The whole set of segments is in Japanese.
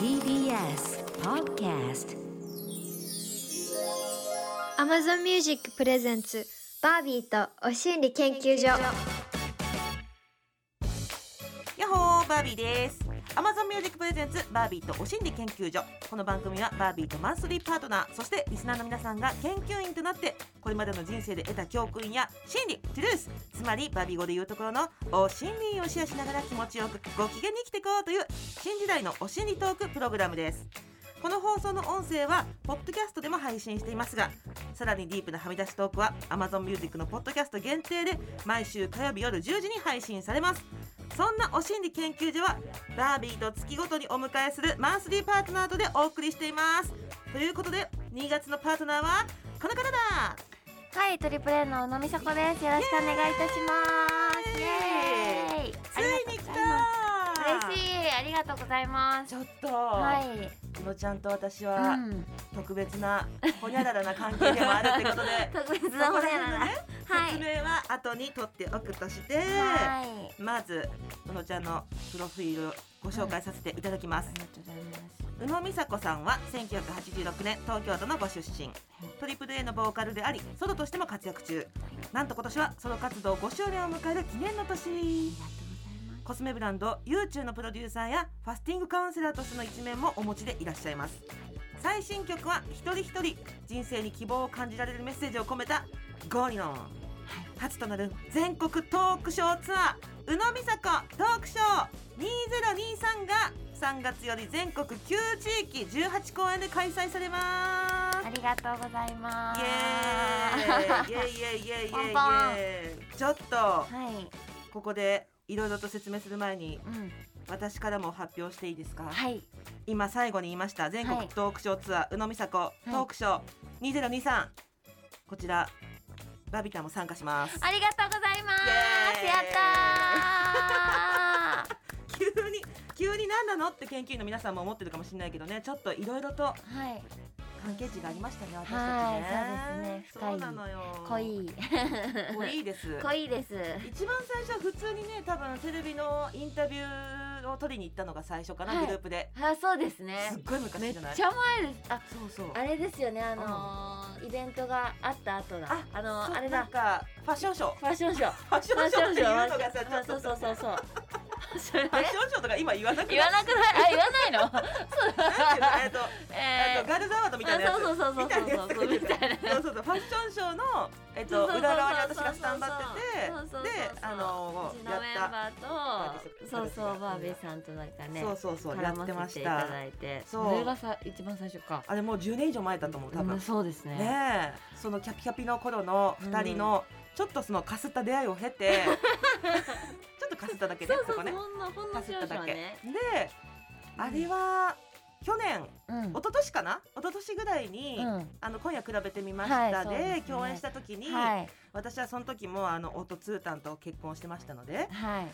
TBS Podcast. Amazon Music プレゼンツバービーとお心理研究所やっほーバービーです Amazon Music プレゼンツバービーとお心理研究所。この番組はバービーとマンスリーパートナーそしてリスナーの皆さんが研究員となってこれまでの人生で得た教訓や心理トゥルースつまりバービー語で言うところのお心理をシェアしながら気持ちよくご機嫌に生きていこうという新時代のお心理トークプログラムです。この放送の音声はポッドキャストでも配信していますがさらにディープなはみ出しトークは Amazon Music のポッドキャスト限定で毎週火曜日夜10時に配信されますそんなお心理研究所はバービーと月ごとにお迎えするマンスリーパートナーとでお送りしていますということで2月のパートナーはこの方だはい、トリプル A の宇野美佐子です。よろしくお願いいたします。イエーイ。ついに来た嬉しい。ありがとうございます。ちょっと、はい。このちゃんと私うはん。特別なほにゃららな関係でもあるってことで 特別な骨やな。はい。説明は後に取っておくとして、はい。まず宇野ちゃんのプロフィールをご紹介させていただきますあ、りがとうございます。宇野美佐子さんは1986年東京都のご出身トリプル A のボーカルでありソロとしても活躍中なんと今年はソロ活動5周年を迎える記念の年コスメブランド YouTube のプロデューサーやファスティングカウンセラーとしての一面もお持ちでいらっしゃいます。最新曲は一人一人人生に希望を感じられるメッセージを込めたゴーリノン初となる全国トークショーツアー宇野美佐子トー。クショー2023が3月より全国9地域18公演で開催されます。ありがとうございまイす。エーイ。イエイ。イエイ。イエイ。イエイ。ちょっとはい。ここでいろいろと説明する前にうん。私からも発表していいですか、はい。今最後に言いました全はい国トークショーツアー、宇野美佐子トークショー2023こちらバビタも参加しますありがとうございます。やった 急に急に何なの？って研究員の皆さんも思ってるかもしれないけどねちょっといろいろとー。はい。関係値がありましたね私たちねはいそうですね深いなのよ濃い。濃いです 濃いです。一番最初は普通にね多分テレビのインタビューを取りに行ったのが最初かな、はいグループであ、そうですねすっ。ごいめ昔じゃない？っちゃ前です。あ、そうそうあれですよね。あのーイベントがあった後だ。ああのーあれだ。なんかファッションショーファッションショー。ファッションショーっていうのがさそうそうそうそう。ファッションショーとか今言わなくない？言わなくない？あ、言わないの？えっと えっとガールズアワードみたいなやつ。そうそうそうそうみたそうそうそう。そうファッションショーのえっとそうそうそう裏側に私がスタンバってそうそうそうてであのやったバーとそうそうバービーさんとなんかねそうそうそうや絡ってましてた。そう。それがさ一番最初か。あれもう10年以上前だと思う多分。うんそうですね。ねえ。そのキャピキャピの頃の2人のちょっとそのかすった出会いを経て すっただけねそこね。かすっただけ。々ね。であれは去年うん。一昨年かな？一昨年ぐらいに、うん。あの今夜比べてみましたはいでね。共演した時に、はい。私はその時もあの夫ツータンと結婚してましたのではい。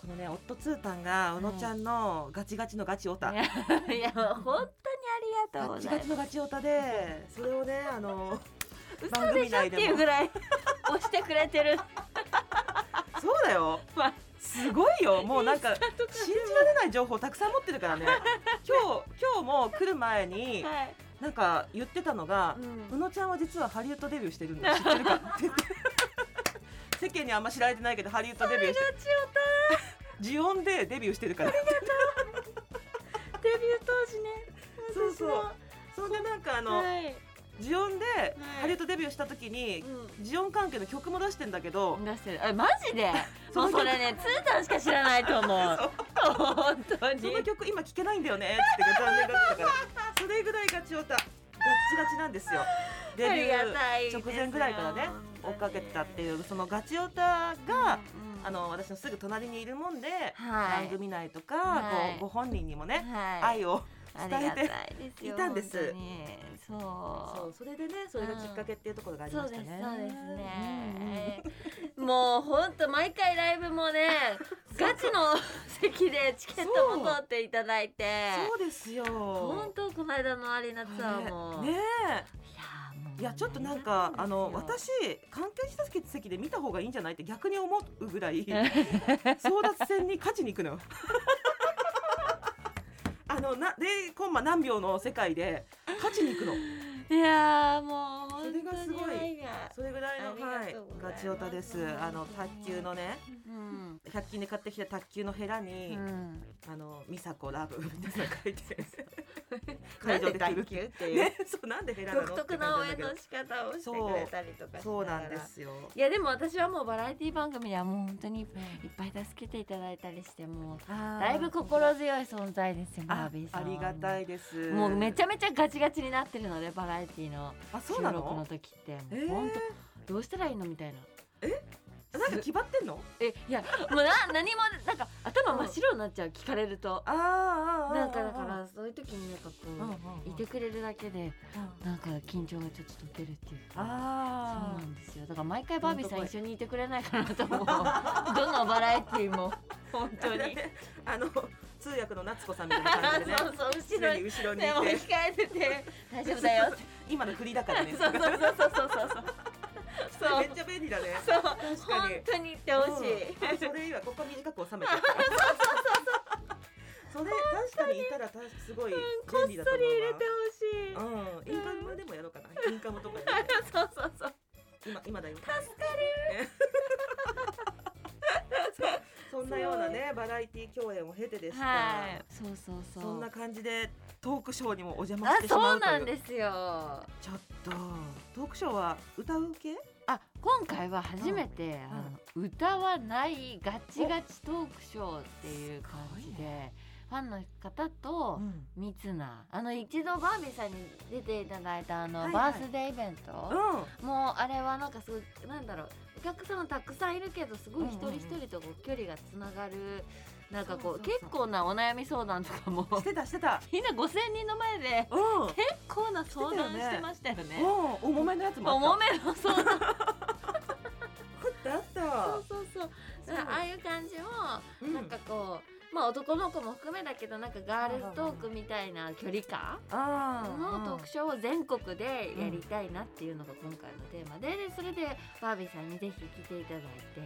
このね夫ツータンが宇野ちゃんのガチガチのガチオタ、いやいや本当にありがとうガチガチのガチオタで それをねあの番嘘でしょ？っていうぐらい押してくれてる。そうだよ。まあすごいよ。も。うなんか信じられない情報たくさん持ってるからね。今日今日も来る前にはい。なんか言ってたのが、うん。宇野ちゃんは実はハリウッドデビューしてるんだ。知ってるか？世間にあんま知られてないけどハリウッドデビューしてジオンでデビューしてるから。デビュー当時ね。そうそう。そんでなんかあの、はいジオンでハリウッドデビューした時に、ジオン関係の曲も出してんだけど、出してる。えマジで？もうそれねツータンしか知らないと思う。本当に。その曲今聴けないんだよねって残念だったから。それぐらいガチオタガッチガチなんですよ。デビュー直前ぐらいからね追っかけてたっていうそのガチオタが、うんあの私のすぐ隣にいるもんで、はい。番組内とか、はい。ごご本人にもね、はい。愛をあ伝えて。いたんです。そそう。うそれでねそれがきっかけっていうところがありましたね。そうですね、もう本当毎回ライブもね ガチの席でチケットも取っていただいて。そうですよ。本当この間のアリーナツアーも、ねいやちょっとなんかあの私関係者席で見た方がいいんじゃないって逆に思うぐらい 争奪戦に勝ちに行くのよ。のな0コンマ何秒の世界で勝ちに行くの。いやーもうそれがすごい。それぐらいのはいガチオタです。あの卓球のね。うん。100均で買ってきた卓球のヘラに、うん。あの美佐子ラブみたいなの書いて。会場で着る球っていう、ねそうなんでヘラなの独特な応援の仕方をしてくれたりとかしそうなんですよ。いやでも私はもうバラエティ番組ではもう本当にいっぱい助けていただいたりしてもうだだいぶ心強い存在ですよありがたいです。もうめちゃめちゃガチガチになってるのでバラエティのあそうな収録のの時ってえー。本当どうしたらいいのみたいな。なんか決まってんの？えいやもうな何もなんか頭真っ白になっちゃう聞かれると。あなんかだからそういう時になんかこういてくれるだけでうん。なんか緊張がちょっと解けるっていうかそうあなんですよ。だから毎回バービーさん一緒にいてくれないかなと思う。どのバラエティーも。本当にあの通訳の夏子さんみたいな感じでね。そうそう後常ろに。に後ろに控えてて。大丈夫だよ。今の振りだからね。そうそうそうそうそう。そうそう。めっちゃ便利だね。そう。確かに。本当に言ってほしい、うん。あそれいいわここ短く収めてそれ確かにいたらたすごいこっそり便利だと思うわ。入れてほしい。うん。インカムでもやろうかな。インカムとかで。そうそうそう。今今だよ。助かそねバラエティ共演を経てでるした、はい。そうそうそう。そんな感じでトークショーにもお邪魔してしまうという。なんですよ。ちょっとトークショーは歌う系？あ今回は初めて、あの歌わないガチガチトークショーっていう感じで、ファンの方と密なあの一度バービーさんに出ていただいたあの、はいはい。バースデーイベント、うん。もうあれはなんかすごいなんだろうお客様たくさんいるけどすごい一人一人とこう距離がつながるなんかこう結構なお悩み相談とかも。してたしてた。みんな5,000人の前でうん。結構な相談してましたよね。うん。重めのやつも重めの相談。あった。そうそうそう。ああいう感じもうん。なんかこう、まあ男の子も含めだけどなんかガールズトークみたいな距離感あのトークショーを全国でやりたいなっていうのが今回のテーマででそれでバービーさんにぜひ来ていただいてちょ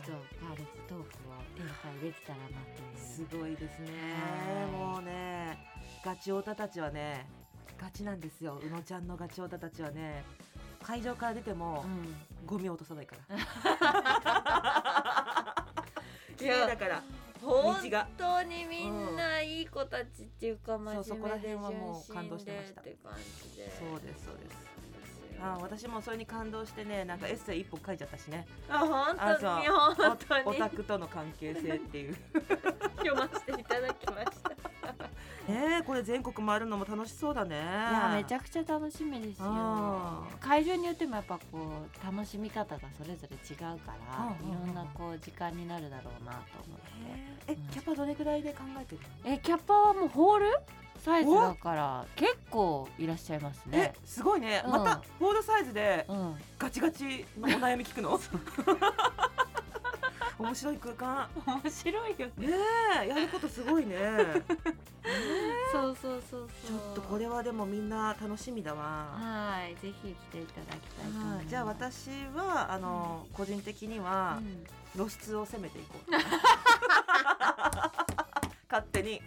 っとガールズトークを展開できたらなっていう。すごいですね。はい。もうねガチオタたちはねガチなんですよ。宇野ちゃんのガチオタたちはね会場から出てもうん。ゴミ落とさないから。綺麗だから本当にみんないい子たちっていうか真面目でそうそこら辺はもう感動してました。そうですそうです。あ私もそれに感動してねなんかエッセイ一本書いちゃったしね。あ本あ当に本当に。オタクとの関係性っていう。読 えー、これ全国回るのも楽しそうだね。いいやめちゃくちゃ楽しみですよ。会場によってもやっぱこう楽しみ方がそれぞれ違うからうんうんうん。いろんなこう時間になるだろうなと思って。えキャパどれぐらいで考えてるの？えキャパはもうホール？サイズだから結構いらっしゃいますえねすごいね、うん。またボードサイズでうん。ガチガチのお悩み聞くの？面白い空間。面白いよね。ねえやることすごいね。そうそうそうちそう。ょっとこれはでもみんな楽しみだわ。はいぜひ来ていただきたいと思います。はいじゃあ私はあの、個人的にはうん。露出を攻めていこう 勝手に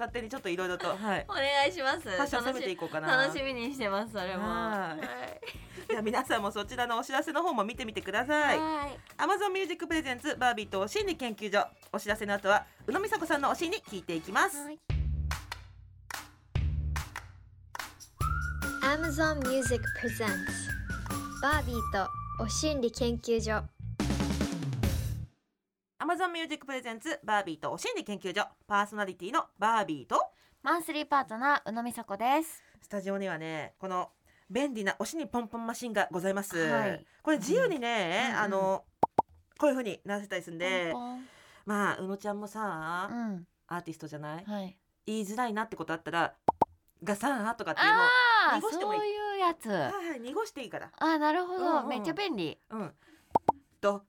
勝手にちょっといろいろとはい。お願いします。ファッション攻めていこうかな。楽しみにしてますそれも。は じゃあ皆さんもそちらのお知らせの方も見てみてください。はい。Amazon Music Presents バービーとお心理研究所お知らせの後は宇野美佐子さんのお心理聞いていきます、はい。Amazon Music Presents バービーとお心理研究所 Amazon Music Presents バービーとお心理研究所。パーソナリティのバービーとマンスリーパートナー宇野美佐子です。スタジオにはねこの便利なおしにポンポンマシンがございます、はい。これ自由にね、うんうん。あのこういう風にならせたりするんでポンまあ宇野ちゃんもさ、うん。アーティストじゃない？はい。言いづらいなってことあったらがさとかっていうのああ濁してもいい。そういうやつ。はいはい濁していいから。あーなるほど、うんうん。めっちゃ便利。うん。と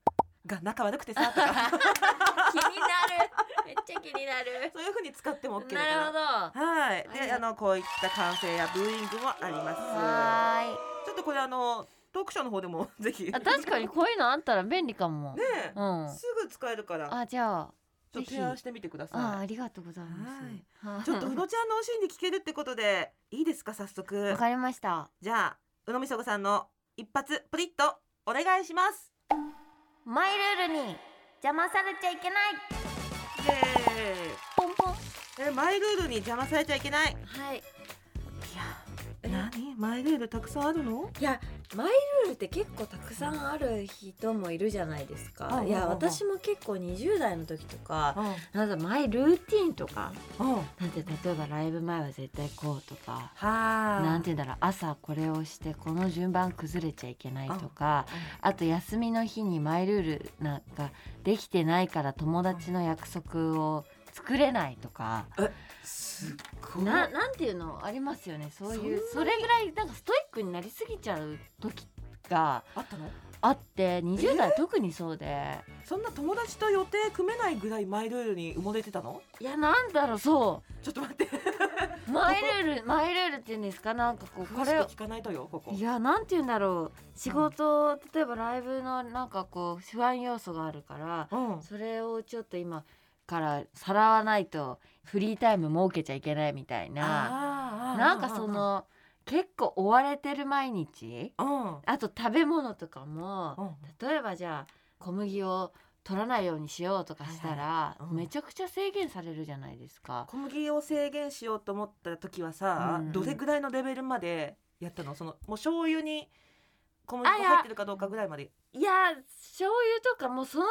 が仲悪くてさとか。気になる。めっちゃ気になる。そういう風に使っても OK だなるほど。からはいはい。であのこういった歓声やブーイングもあります。はーい。ちょっとこれあのトークショーの方でも ぜひ。あ確かにこういうのあったら便利かも。ねえ、うん。すぐ使えるから。あじゃあちょっと提案してみてくだああさい。ありがとうございます。はい。ちょっとうのちゃんのお心理聞けるってことでいいですか早速。わかりました。じゃあうのみそごさんの一発プリッとお願いしますマイルールに邪魔されちゃいけない。イエポンポン。ーイえマイルールに邪魔されちゃいけない。いはい。や何？マイルールたくさんあるの？いやマイルールって結構たくさんある人もいるじゃないですか、うんいや私も結構20代の時とかうん。なんだマイルーティンとかうん。なんて例えばライブ前は絶対こうとかはあ。なんて言うんだろう朝これをしてこの順番崩れちゃいけないとかあと休みの日にマイルールなんかできてないから友達の約束を作れないとか。すっごい。ななんていうのありますよね。そういうそそれぐらいなんかストイックになりすぎちゃう時があったの？あって20代特にそうで。そんな友達と予定組めないぐらいマイルールに埋もれてたの？いやなんだろうそちょっと待って。う マイルールマイルールっていうんですか？なんかこうこれ聞かないとよここ。いやなんて言うんだろう。仕事、例えばライブのなんかこう不安要素があるからうん。それをちょっと今からさらわないとフリータイム設けちゃいけないみたいな。なんかその結構追われてる毎日。うん。あと食べ物とかもうん。例えばじゃあ小麦を取らないようにしようとかしたら、はいはいうん。めちゃくちゃ制限されるじゃないですか。小麦を制限しようと思った時はさ、うん。どれぐらいのレベルまでやったの？そのもう醤油に小麦あいや。粉入ってるかどうかぐらいまで。いや醤油とかもその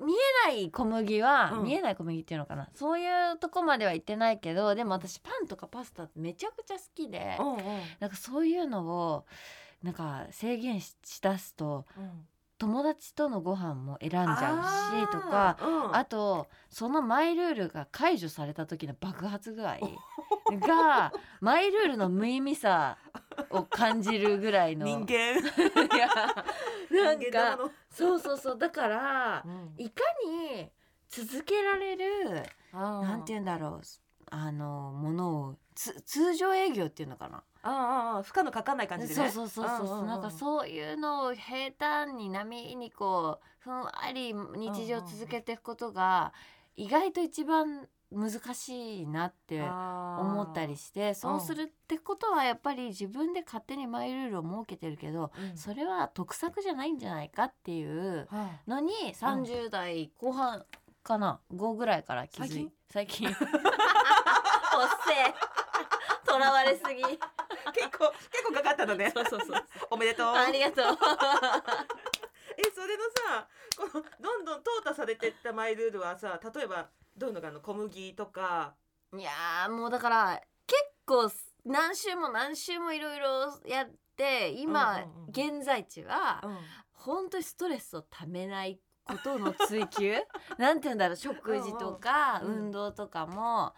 見えない小麦は、うん。見えない小麦っていうのかな。そういうとこまでは行ってないけどでも私パンとかパスタめちゃくちゃ好きで、うんうん。なんかそういうのをなんか制限ししだすと友達とのご飯も選んじゃうしとかあーうん。あとそのマイルールが解除された時の爆発具合がマイルールの無意味さ を感じるぐらいの。人間。いやなんかそうそうそう。だからうん。いかに続けられるなんて言うんだろうあのものをつ通常営業っていうのかな。あーあ負荷のかかんない感じでね。そうそうそうそう。なんかそういうのを平坦に波にこうふんわり日常続けていくことが意外と一番難しいなって思思ったりしてそうするってことはやっぱり自分で勝手にマイルールを設けてるけどそれは得策じゃないんじゃないかっていうのに30代後半かな5ぐらいから気づい最近？おっせえ。とらわれすぎ。結構結構かかったのね。そうそうそう。おめでとう。ありがとう。えそれのさこのどんどん淘汰されてったマイルールはさ例えばどういうのがあるの？小麦とか。いやーもうだから結構何週も何週もいろいろやって今、うんうんうん現在地はうん。本当にストレスをためないことの追求？なんて言うんだろう？食事とかうんうん運動とかも、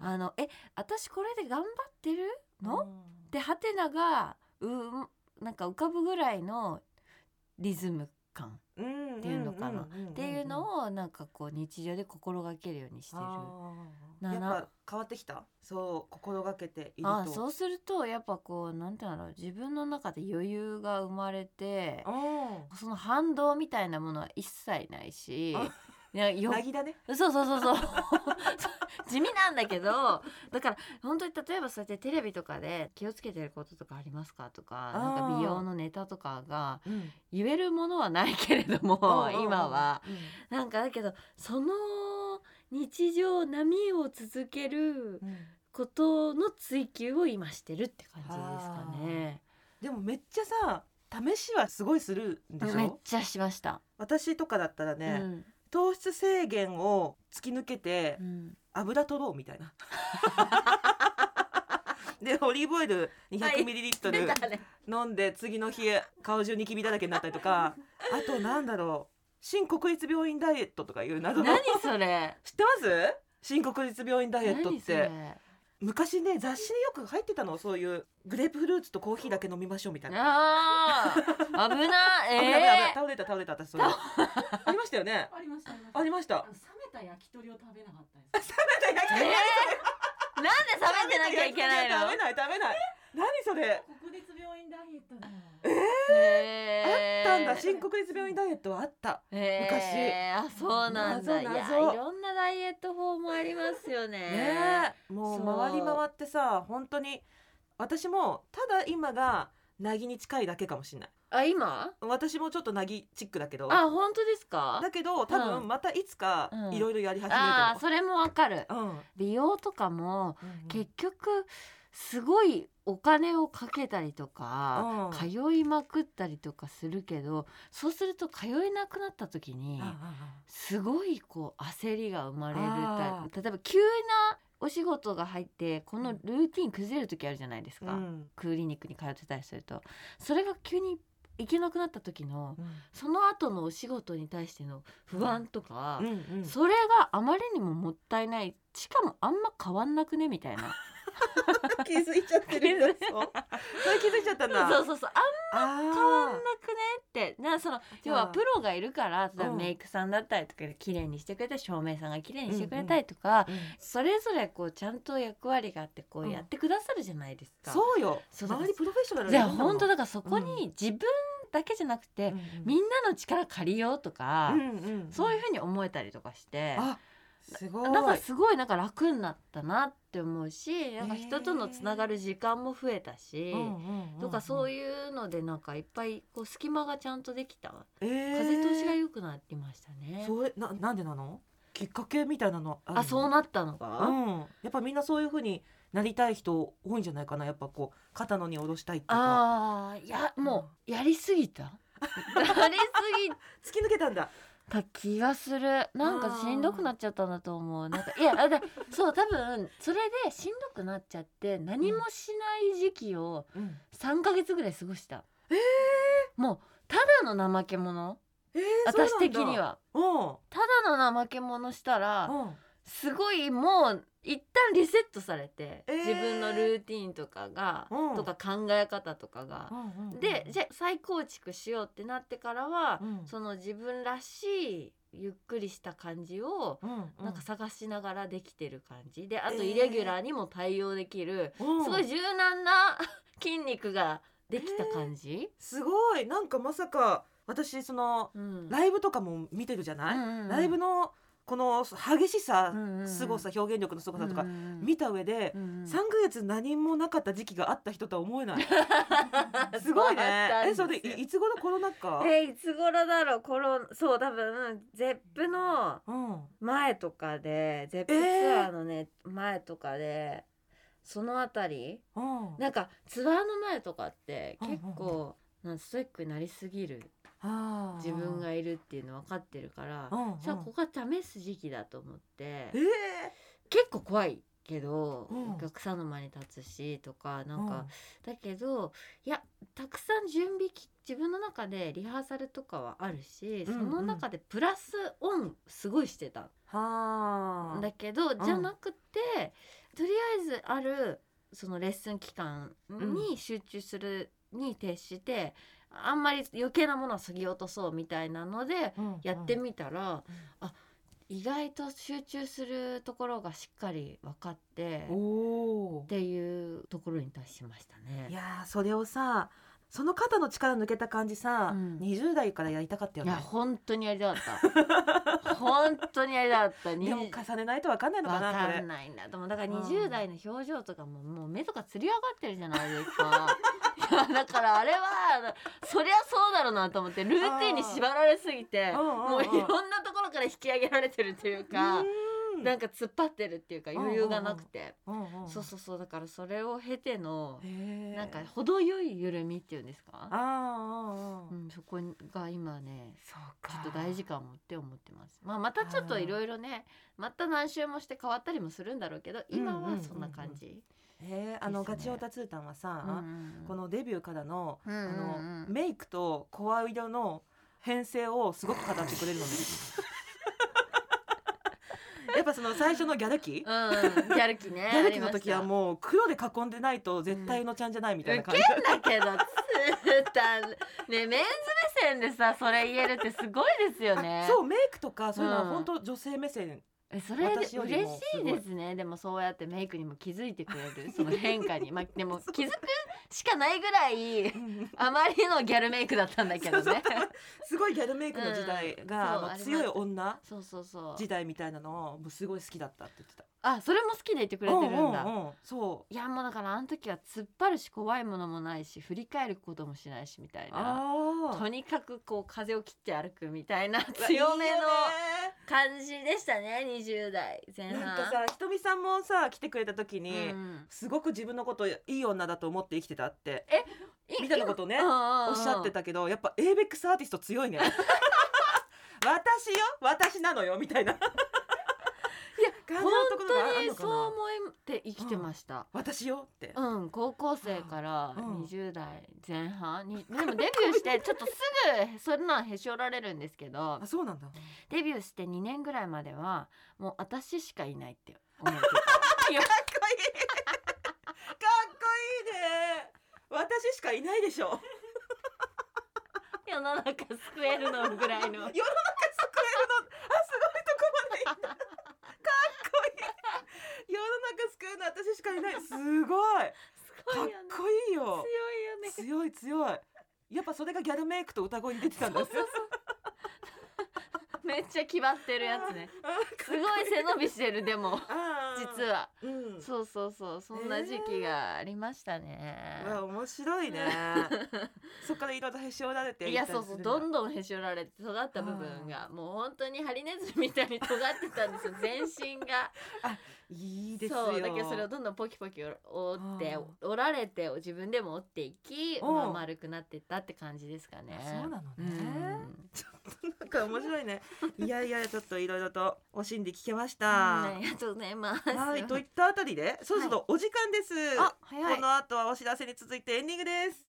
あのえ私これで頑張ってるの、でハテナがうなんか浮かぶぐらいのリズム感っっていうのかな。っていうのをなんかこう日常で心がけるようにしてる。な変わってきた？そう心がけていると。ああそうするとやっぱこうなんていうんだろう。自分の中で余裕が生まれてうんその反動みたいなものは一切ないしなぎだね。そうそうそうそう 地味なんだけどだから本当に例えばそうやってテレビとかで気をつけてることとかありますかとかなんか美容のネタとかがうん。言えるものはないけれども うん今は。うん。なんかだけどその日常波を続けるうん。ことの追求を今してるって感じですかね。でもめっちゃさ試しはすごいするんでしょ？めっちゃしました。私とかだったらね、うん。糖質制限を突き抜けてうん油取ろうみたいな。でオリーブオイル 200ml 出たね。飲んで次の日顔中ニキビだらけになったりとか。あとなんだろう。新国立病院ダイエットとかいう謎の。何それ。知ってます？新国立病院ダイエットって。れ昔ね雑誌によく入ってたの。そういうグレープフルーツとコーヒーだけ飲みましょうみたいな。あー。危な危ない 危ない。え倒れた倒れた私それ。ありましたよね。ありましたありました。冷めた焼き鳥を食べなかったです。ー、えー、なんで冷めてなきゃいけないの？食べない食べない何それ？国立病院ダイエットだ。えへー。あったんだ。新国立病院ダイエットはあった。へー。あそうなんだ。いろんなダイエット法もありますよね。ねえ。もう回り回ってさ本当に私もただ今がなぎに近いだけかもしれない。あ今？私もちょっとなぎチックだけど。あ本当ですか？だけど多うん。分またいつかうん。いろいろやり始めるあーとそれもわかる。思う、うん。美容とかもうん。結局すごいお金をかけたりとか、うん。通いまくったりとかするけどそうすると通えなくなった時にあすごいこう焦りが生まれる例えば急なお仕事が入ってこのルーティン崩れる時あるじゃないですか、あうん。クリニックに通ってたりすると。それが急に行けなくなった時のうん。その後のお仕事に対しての不安とか、うんうん。それがあまりにももったいない。しかもあんま変わんなくね？みたいな 気づいちゃってるんだそう それ気づいちゃったんだ。そうそうそう。あんあま変わんなくねって。なその要はプロがいるから例えばうんメイクさんだったりとかで綺麗にしてくれたり照明さんが綺麗にしてくれたりとか、それぞれこうちゃんと役割があってこううんやってくださるじゃないですか。そうよ。そうだ周りプロフェッショナルじゃ本当だからそこに自分だけじゃなくて、うんうん。みんなの力借りようとか、うんうん。そういうふうに思えたりとかして。あすごい。なんかすごいなんか楽になったなって思うしなんか人とのつながる時間も増えたし、とかそうういうのでなんかいっぱいこう隙間がちゃんとできた。ん、えー。風通しが良くなりましたね。それななんでなの？きっかけみたいなのあそうなったのか、うん。やっぱみんなそういう風になりたい人多いんじゃないかな。やっぱこう肩のに下ろしたいっていうか。ああいやもうやりすぎた？やりすぎ突き抜けたんだた気がする。なんかしんどくなっちゃったんだと思う。なんかいやあでそう多分それでしんどくなっちゃって何もしない時期をうん。3ヶ月ぐらい過ごした、えー。もうただの怠け者。えー私的には。ただの怠け者したらすごいもう一旦リセットされて、えー。自分のルーティンとかが、うん。とか考え方とかが、うんうんうんでじゃあ再構築しようってなってからは、うん。その自分らしいゆっくりした感じをうなんか探しながらできてる感じ。であとえー。イレギュラーにも対応できる、うん。すごい柔軟な 筋肉ができた感じ、すごい。なんかまさか私そのうん。ライブとかも見てるじゃない、うんうんうん。ライブのこの激しさ、うんうんうん。凄さ表現力の凄さとか見た上で、うんうん。3ヶ月何もなかった時期があった人とは思えない。すごいね。えそれでいいつ頃コロナ禍？えいつ頃だろう？コロそう多分ゼップのうん。前とかでゼップツアーのね、前とかでそのあたり？うん。なんかツアーの前とかってうんうんうん。結構、なんストイックになりすぎる自分がいるっていうの分かってるから、うんうん。じゃあここは試す時期だと思ってえ結構怖いけど、うん。お客さんの前に立つしとかーなんか、だけどいやたくさん準備き自分の中でリハーサルとかはあるし、うんうん。その中でプラスオンすごいしてた。はあだけどん。じゃなくて、とりあえずあるそのレッスン期間に集中するに徹して、あんまり余計なものは過ぎ落とそうみたいなのでうんやってみたら、あ意外と集中するところがしっかり分かってっていうところに達しましたね。いやーそれをさその肩の力抜けた感じさ、うん。20代からやりたかったよね。いや本当にやりたかった。本当にやりたかった。でも重ねないとわかんないのかわなこれ。かんないんだと思う。だからうん。20代の表情とかももう目とかつり上がってるじゃないですか だからあれはそりゃそうだろうなと思ってルーティンに縛られすぎてうんうんうんもういろんなところから引き上げられてるというかうん。なんか突っ張ってるっていうか余裕がなくて。うんうんそうそうそうだからそれを経てのなんか程よい緩みっていうんですか？うん、そこが今ねちょっと大事かもって思ってます。まあまたちょっといろいろねまた何周もして変わったりもするんだろうけど今はそんな感じ。へーあの、ですねガチオタツータンはさ、うんこのデビューからの、うんうんうんあのメイクと声色の編成をすごく語ってくれるのね やっぱその最初のギャル期、ギうん、ギャル期ね。ャル期の時はう。もう黒で囲んでないと絶対のちゃんじゃないみたいなウケ感じ、んだけど、つーたん。ね、メンズ目線でさ、それ言えるってすごいですよね。あそうメイクとかそういうのはうん本当女性目線ええそれ嬉もしいですね。でもそうやってメイクにも気づいてくれる その変化に。まあでも気づくしかないぐらいうん。あまりのギャルメイクだったんだけどね。すごいギャルメイクの時代うんが、そうあれあの強い女そうそうそう。時代みたいなのをもうすごい好きだったって言ってた。あそれも好きでいてくれてるんだ、うんうんうん。そいやもうだからあの時は突っ張るし怖いものもないし振り返ることもしないしみたいうな。あとにかくこう風を切って歩くみたいなあ強めの感じでしたね20代前半。なんかさひとみさんもさ来てくれた時に、うん。すごく自分のこといい女だと思って生きてたって。いみたいなことをねおっしゃってたけどやっぱ ABEX アーティスト強いね。私よ私なのよみたいな感じ本のところがあ当にるのかな。そう思って生きてました、私よって、うん、高校生からうん。20代前半に、でもデビューしてちょっとすぐそんなんへし折られるんですけどあそうなんだ。デビューして2年ぐらいまではもう私しかいないって思ってた。かっこいい。かっこいいね。私しかいないでしょ。世の中救えるのぐらいの。世の中救えるのあすごいとこまで行ったかっこいい世の中救えるの私しかいない。すごい。かっすごいよね。こいいよ。強いよね。強い強い。やっぱそれがギャルメイクと歌声に出てたんだ。そうそうそう。めっちゃ決まってるやつね。すごい背伸びしてるでも。実は、はうん、そうそうそう。そんな時期がありましたね、うわ面白いね。そっからいろいろへし折られていやそうそうどんどんへし折られて尖った部分がもう本当にハリネズミみたいに尖ってたんですよ全身がいいですよ。そうだけどそれをどんどんポキポキ折ってうん。折られて自分でも折っていき、うん。まあ、丸くなっていったって感じですかね。そうなのね。うん。なんか面白いね。いやいやちょっといろいろとお心理聞けましうんた、ありがとうございます。はいといったあたりでそろそろお時間です、あ早い。この後はお知らせに続いてエンディングです。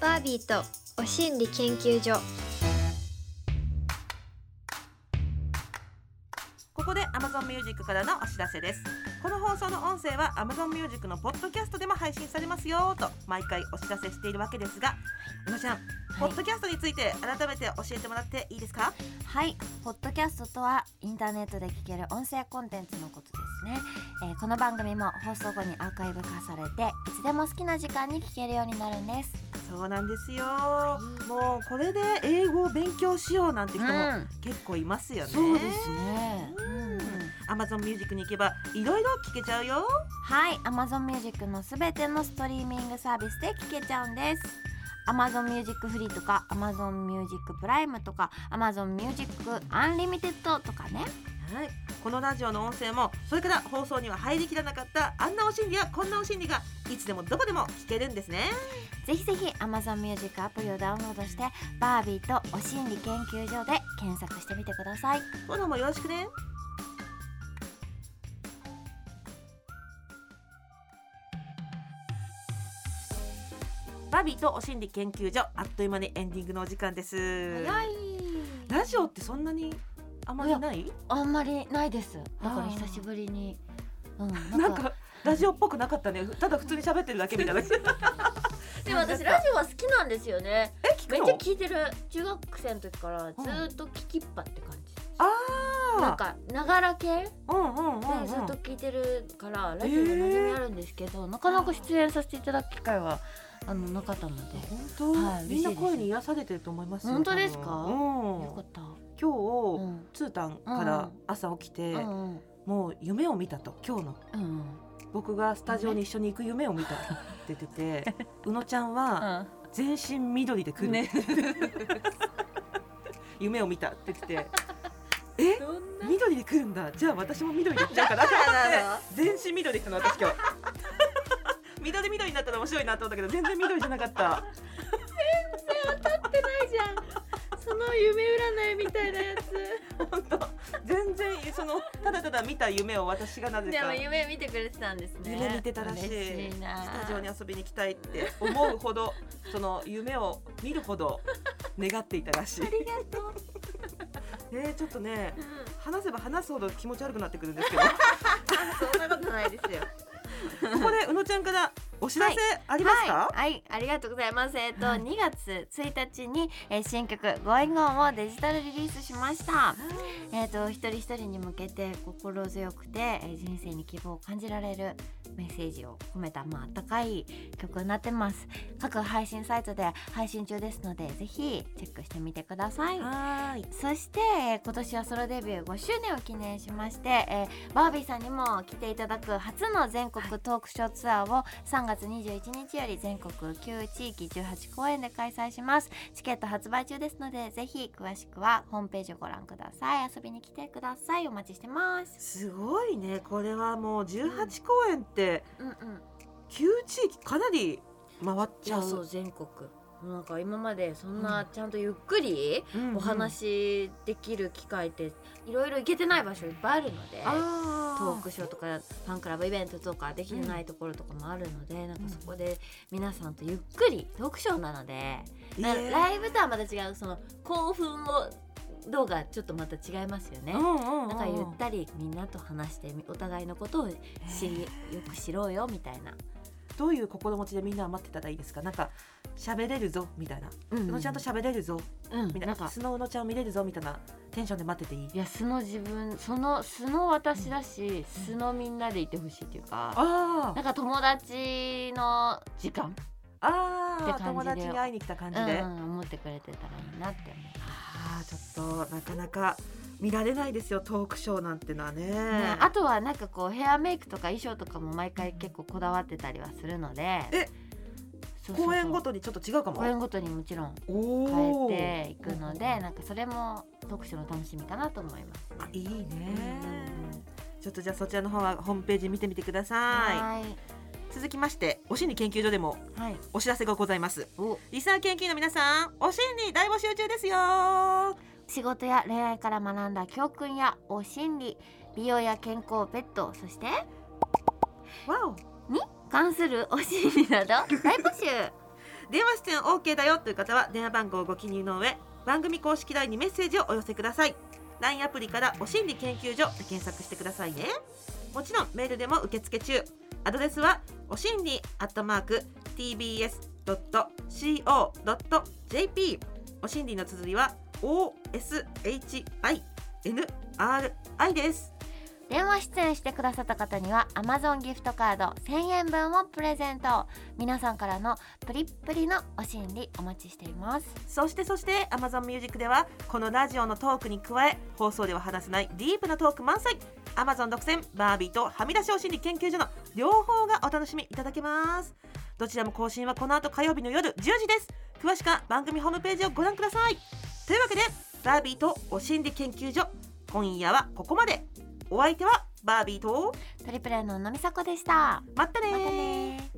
バービーとお心理研究所 Amazon Music からのお知らせです。この放送の音声は Amazon Music のポッドキャストでも配信されますよと毎回お知らせしているわけですがうのちゃん、ポッドキャストについて改めて教えてもらっていいですか？はい、ポッドキャストとはインターネットで聞ける音声コンテンツのことですね、えーこの番組も放送後にアーカイブ化されていつでも好きな時間に聞けるようになるんです。そうなんですよ。もうこれで英語を勉強しようなんて人も結構いますよね、そうですね、ううんん Amazon Music に行けばいろいろ聞けちゃうよ。はい Amazon Music のすべてのストリーミングサービスで聞けちゃうんです。Amazon Music フリーとか Amazon Music プライムとか Amazon Music Unlimited とかね。はい、このラジオの音声もそれから放送には入りきらなかったあんなお心理やこんなお心理がいつでもどこでも聞けるんですね。ぜひぜひ Amazon Music アプリをダウンロードしてバービーとお心理研究所で検索してみてください。フォローもよろしくねバビーとお心理研究所あっという間にエンディングのお時間です。い。ラジオってそんなにあんまりない？あんまりないです。だからあー。久しぶりに。うんなんか。ラジオっぽくなかったね。ただ普通に喋ってるだけみたいな。でも私ラジオは好きなんですよね。え聞めっちゃ聞いてる中学生の時からずーっと聞きっぱって感じ、あなんかながら系？でうんうんうんうん。ずっと聞いてるからラジオが馴染みあるんですけど、なかなか出演させていただく機会はあのなかったので。本当、はいみんな声に癒されてると思いますよ本当ですか？うん。よかった、今日、うんツータンから朝起きて、うんうん。もう夢を見たと今日の。うんうん。僕がスタジオに一緒に行く夢を見たって言ってて宇野ちゃんは全身緑で来る、ね。夢を見たって言ってて え？緑で来るんだ。じゃあ私も緑で来ちゃうかなと思って。全身緑で来たの私今日緑緑になったら面白いなと思ったけど全然緑じゃなかった。ってないじゃん。その夢占いみたいなやつ。本当。全然そのただただ見た夢を私がなぜか。でも夢見てくれてたんですね。夢見てたらしい。スタジオに遊びに行きたいって思うほどその夢を見るほど願っていたらしい。ありがとう、えー、ちょっとねうん。話せば話すほど気持ち悪くなってくるんですけど。そんなことないですよここで宇野ちゃんからお知らせありますか、はい、はい、ありがとうございます。えっ、と、はい2月1日に、えー新曲「Going On」をデジタルリリースしました。えっ、と一人一人に向けて心強くて、えー人生に希望を感じられるメッセージを込めたまああったかい曲になってます。各配信サイトで配信中ですので、ぜひチェックしてみてください。はーいそしてえー今年はソロデビュー5周年を記念しまして、えーバービーさんにも来ていただく初の全国トークショーツアーを3月21日より全国9地域18公演で開催します。チケット発売中ですのでぜひ詳しくはホームページをご覧ください。遊びに来てください。お待ちしてます。すごいね。これはもう18公演ってうんうん。9地域かなり回っちゃう。そう全国なんか今までそんなちゃんとゆっくりお話できる機会っていろいろ行けてない場所いっぱいあるので、あトークショーとかファンクラブイベントとかできてないところとかもあるので、なんかそこで皆さんとゆっくりトークショーなので、ライブとはまた違うその興奮を度がちょっとまた違いますよね。だからゆったりみんなと話してお互いのことを知りよく知ろうよみたいな。どういう心持ちでみんなは待ってたらいいですか？なんか喋れるぞみたいな。うん宇野ちゃんと喋れるぞ。うんみたいな。なんか。素のちゃんを見れるぞみたいな。テンションで待ってていい？いや素の自分その素の私だし、素のみんなでいてほしいっていうか、あなんか友達の時間、ああ友達に会いに来た感じで、うんうん、思ってくれてたらいいなって思う。ああちょっとなかなか見られないですよトークショーなんてのはね。ねあとはなんかこうヘアメイクとか衣装とかも毎回結構こだわってたりはするので。え公演ごとにちょっと違うかも。公演ごとにもちろん変えていくのでなんかそれもトークショーの楽しみかなと思います、あいいね、ちょっとじゃあそちらの方はホームページ見てみてくださはい。続きましてお心理研究所でもはい。お知らせがございます。お。リスナー研究員の皆さんお心理大募集中ですよ仕事や恋愛から学んだ教訓やお心理美容や健康ペットそしてわおに関するお心理など 大募集。電話出演 OK だよという方は電話番号をご記入の上番組公式 LINE にメッセージをお寄せください。LINE アプリからお心理研究所で検索してくださいね。もちろんメールでも受付中。アドレスはおしんりアットマーク tbs.co.jp おしんりの綴りは OSHINRI です。電話出演してくださった方には Amazon ギフトカード1000円分をプレゼント。皆さんからのプリップリのお心理お待ちしています。そしてそして Amazon Music ではこのラジオのトークに加え放送では話せないディープなトーク満載。Amazon 独占バービーとはみ出しお心理研究所の両方がお楽しみいただけます。どちらも更新はこの後火曜日の夜10時です。詳しくは番組ホームページをご覧くださいというわけでバービーとお心理研究所今夜はここまで。お相手はバービーとトリプレののみさこでした。まったねー。またね